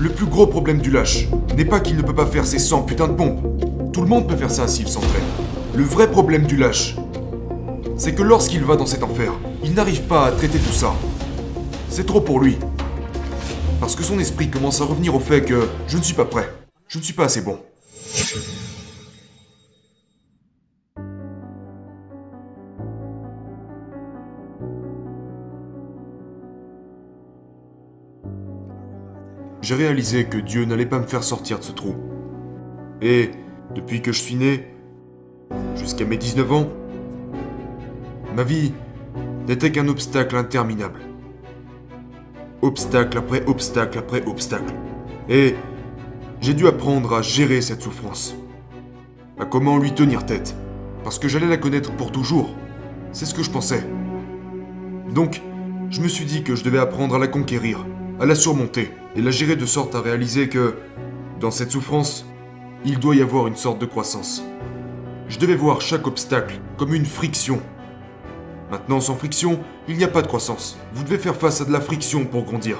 Le plus gros problème du lâche n'est pas qu'il ne peut pas faire ses 100 putains de pompes. Tout le monde peut faire ça s'il s'entraîne. Le vrai problème du lâche, c'est que lorsqu'il va dans cet enfer, il n'arrive pas à traiter tout ça. C'est trop pour lui. Parce que son esprit commence à revenir au fait que je ne suis pas prêt. Je ne suis pas assez bon. J'ai réalisé que Dieu n'allait pas me faire sortir de ce trou. Et depuis que je suis né, jusqu'à mes 19 ans, ma vie n'était qu'un obstacle interminable. Obstacle après obstacle après obstacle. Et j'ai dû apprendre à gérer cette souffrance. À comment lui tenir tête. Parce que j'allais la connaître pour toujours. C'est ce que je pensais. Donc, je me suis dit que je devais apprendre à la conquérir, à la surmonter, et la gérer de sorte à réaliser que, dans cette souffrance, il doit y avoir une sorte de croissance. Je devais voir chaque obstacle comme une friction. Maintenant, sans friction, il n'y a pas de croissance. Vous devez faire face à de la friction pour grandir.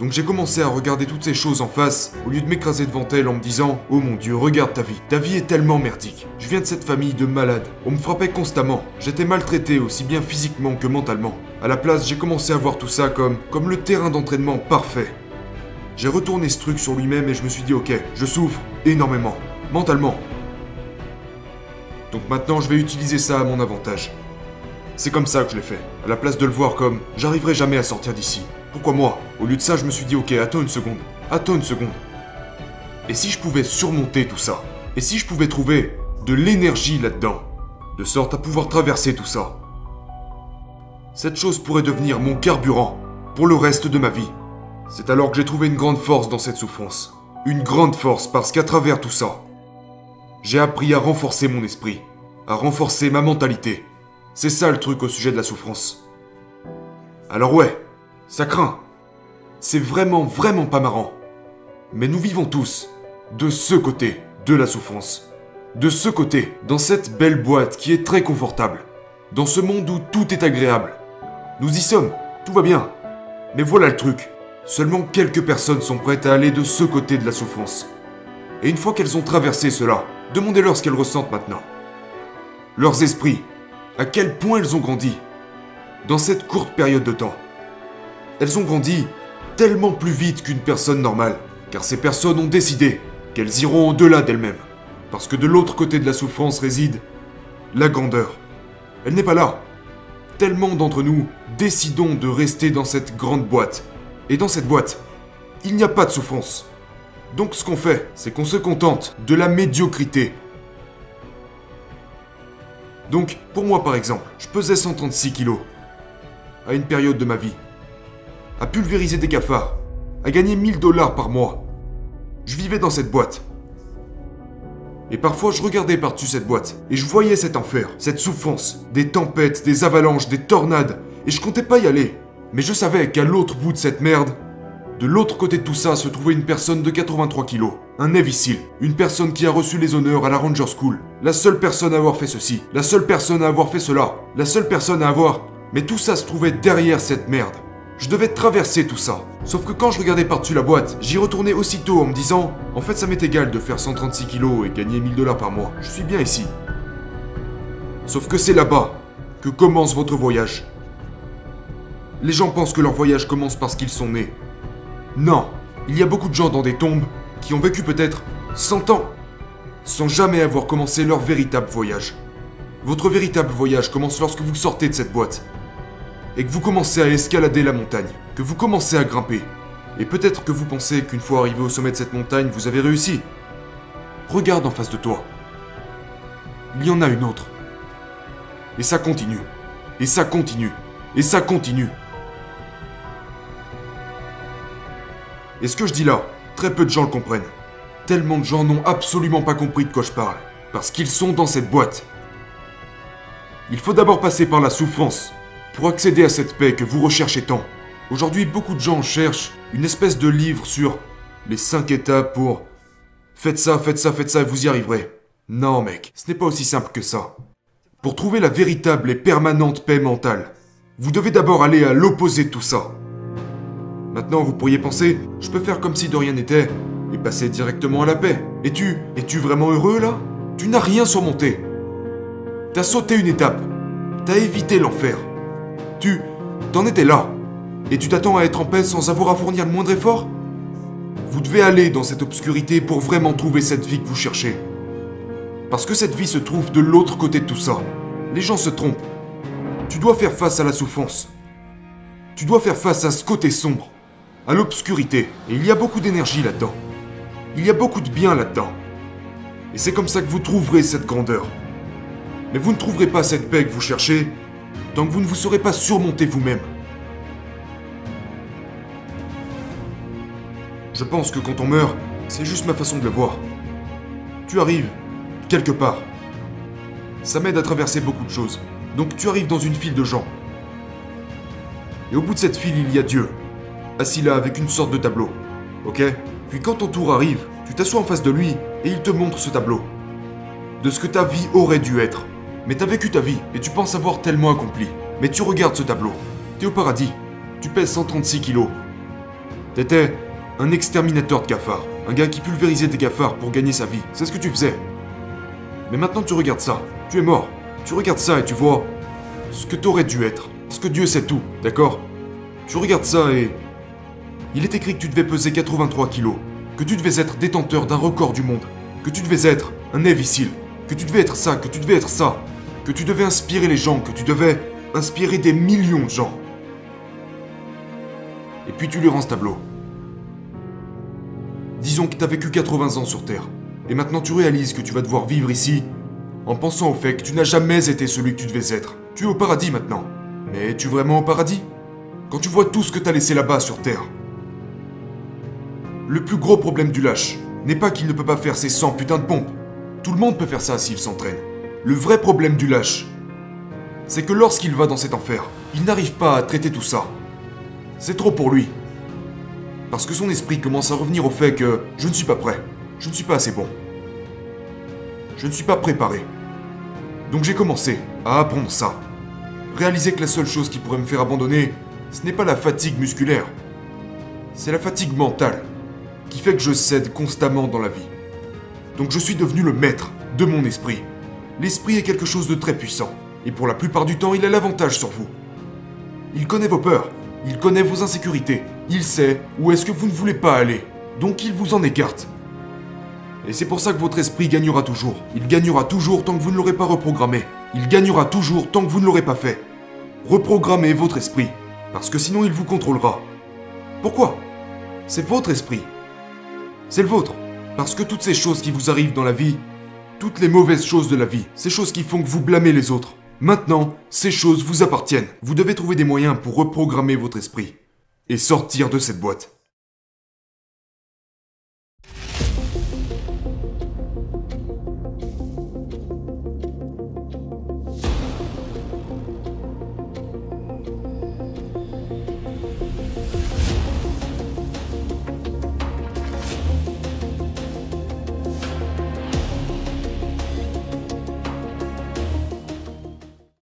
Donc j'ai commencé à regarder toutes ces choses en face, au lieu de m'écraser devant elles en me disant Oh mon dieu, regarde ta vie. Ta vie est tellement merdique. Je viens de cette famille de malades. On me frappait constamment. J'étais maltraité aussi bien physiquement que mentalement. À la place, j'ai commencé à voir tout ça comme, comme le terrain d'entraînement parfait. J'ai retourné ce truc sur lui-même et je me suis dit Ok, je souffre énormément. Mentalement. Donc maintenant, je vais utiliser ça à mon avantage. C'est comme ça que je l'ai fait. À la place de le voir comme j'arriverai jamais à sortir d'ici. Pourquoi moi Au lieu de ça, je me suis dit ok, attends une seconde. Attends une seconde. Et si je pouvais surmonter tout ça Et si je pouvais trouver de l'énergie là-dedans De sorte à pouvoir traverser tout ça Cette chose pourrait devenir mon carburant pour le reste de ma vie. C'est alors que j'ai trouvé une grande force dans cette souffrance. Une grande force parce qu'à travers tout ça, j'ai appris à renforcer mon esprit, à renforcer ma mentalité. C'est ça le truc au sujet de la souffrance. Alors ouais, ça craint. C'est vraiment, vraiment pas marrant. Mais nous vivons tous de ce côté de la souffrance. De ce côté, dans cette belle boîte qui est très confortable. Dans ce monde où tout est agréable. Nous y sommes, tout va bien. Mais voilà le truc. Seulement quelques personnes sont prêtes à aller de ce côté de la souffrance. Et une fois qu'elles ont traversé cela, demandez-leur ce qu'elles ressentent maintenant. Leurs esprits, à quel point elles ont grandi dans cette courte période de temps. Elles ont grandi tellement plus vite qu'une personne normale, car ces personnes ont décidé qu'elles iront au-delà d'elles-mêmes, parce que de l'autre côté de la souffrance réside la grandeur. Elle n'est pas là. Tellement d'entre nous décidons de rester dans cette grande boîte. Et dans cette boîte, il n'y a pas de souffrance. Donc ce qu'on fait, c'est qu'on se contente de la médiocrité. Donc, pour moi par exemple, je pesais 136 kilos. À une période de ma vie à pulvériser des cafards, à gagner 1000 dollars par mois. Je vivais dans cette boîte. Et parfois, je regardais par-dessus cette boîte, et je voyais cet enfer, cette souffrance, des tempêtes, des avalanches, des tornades, et je comptais pas y aller. Mais je savais qu'à l'autre bout de cette merde, de l'autre côté de tout ça se trouvait une personne de 83 kilos, un Seal, une personne qui a reçu les honneurs à la Ranger School, la seule personne à avoir fait ceci, la seule personne à avoir fait cela, la seule personne à avoir... Mais tout ça se trouvait derrière cette merde. Je devais traverser tout ça. Sauf que quand je regardais par-dessus la boîte, j'y retournais aussitôt en me disant En fait, ça m'est égal de faire 136 kilos et gagner 1000 dollars par mois. Je suis bien ici. Sauf que c'est là-bas que commence votre voyage. Les gens pensent que leur voyage commence parce qu'ils sont nés. Non, il y a beaucoup de gens dans des tombes qui ont vécu peut-être 100 ans sans jamais avoir commencé leur véritable voyage. Votre véritable voyage commence lorsque vous sortez de cette boîte et que vous commencez à escalader la montagne, que vous commencez à grimper. Et peut-être que vous pensez qu'une fois arrivé au sommet de cette montagne, vous avez réussi. Regarde en face de toi. Il y en a une autre. Et ça continue. Et ça continue. Et ça continue. Et ce que je dis là, très peu de gens le comprennent. Tellement de gens n'ont absolument pas compris de quoi je parle. Parce qu'ils sont dans cette boîte. Il faut d'abord passer par la souffrance pour accéder à cette paix que vous recherchez tant. Aujourd'hui, beaucoup de gens cherchent une espèce de livre sur les 5 étapes pour faites ça, faites ça, faites ça et vous y arriverez. Non mec, ce n'est pas aussi simple que ça. Pour trouver la véritable et permanente paix mentale, vous devez d'abord aller à l'opposé de tout ça. Maintenant, vous pourriez penser, je peux faire comme si de rien n'était et passer directement à la paix. Es-tu, es-tu vraiment heureux là? Tu n'as rien surmonté. T'as sauté une étape. T'as évité l'enfer. Tu, t'en étais là. Et tu t'attends à être en paix sans avoir à fournir le moindre effort? Vous devez aller dans cette obscurité pour vraiment trouver cette vie que vous cherchez. Parce que cette vie se trouve de l'autre côté de tout ça. Les gens se trompent. Tu dois faire face à la souffrance. Tu dois faire face à ce côté sombre, à l'obscurité. Et il y a beaucoup d'énergie là-dedans. Il y a beaucoup de bien là-dedans. Et c'est comme ça que vous trouverez cette grandeur. Mais vous ne trouverez pas cette paix que vous cherchez tant que vous ne vous saurez pas surmonter vous-même. Je pense que quand on meurt, c'est juste ma façon de le voir. Tu arrives, quelque part. Ça m'aide à traverser beaucoup de choses. Donc tu arrives dans une file de gens. Et au bout de cette file, il y a Dieu, assis là avec une sorte de tableau. Ok? Puis quand ton tour arrive, tu t'assois en face de lui et il te montre ce tableau. De ce que ta vie aurait dû être. Mais t'as vécu ta vie et tu penses avoir tellement accompli. Mais tu regardes ce tableau. T'es au paradis. Tu pèses 136 kilos. T'étais un exterminateur de cafards. Un gars qui pulvérisait des cafards pour gagner sa vie. C'est ce que tu faisais. Mais maintenant tu regardes ça. Tu es mort. Tu regardes ça et tu vois ce que t'aurais dû être. Parce que Dieu sait tout, d'accord? Tu regardes ça et... Il est écrit que tu devais peser 83 kilos, que tu devais être détenteur d'un record du monde, que tu devais être un Navy que tu devais être ça, que tu devais être ça, que tu devais inspirer les gens, que tu devais inspirer des millions de gens. Et puis tu lui rends ce tableau. Disons que t'as vécu 80 ans sur Terre, et maintenant tu réalises que tu vas devoir vivre ici en pensant au fait que tu n'as jamais été celui que tu devais être. Tu es au paradis maintenant. Mais es-tu vraiment au paradis? Quand tu vois tout ce que t'as laissé là-bas sur Terre. Le plus gros problème du lâche n'est pas qu'il ne peut pas faire ses 100 putains de pompes. Tout le monde peut faire ça s'il s'entraîne. Le vrai problème du lâche, c'est que lorsqu'il va dans cet enfer, il n'arrive pas à traiter tout ça. C'est trop pour lui. Parce que son esprit commence à revenir au fait que je ne suis pas prêt, je ne suis pas assez bon. Je ne suis pas préparé. Donc j'ai commencé à apprendre ça réaliser que la seule chose qui pourrait me faire abandonner, ce n'est pas la fatigue musculaire. C'est la fatigue mentale qui fait que je cède constamment dans la vie. Donc je suis devenu le maître de mon esprit. L'esprit est quelque chose de très puissant, et pour la plupart du temps, il a l'avantage sur vous. Il connaît vos peurs, il connaît vos insécurités, il sait où est-ce que vous ne voulez pas aller, donc il vous en écarte. Et c'est pour ça que votre esprit gagnera toujours. Il gagnera toujours tant que vous ne l'aurez pas reprogrammé. Il gagnera toujours tant que vous ne l'aurez pas fait. Reprogrammez votre esprit, parce que sinon il vous contrôlera. Pourquoi? C'est votre esprit. C'est le vôtre. Parce que toutes ces choses qui vous arrivent dans la vie, toutes les mauvaises choses de la vie, ces choses qui font que vous blâmez les autres, maintenant, ces choses vous appartiennent. Vous devez trouver des moyens pour reprogrammer votre esprit et sortir de cette boîte.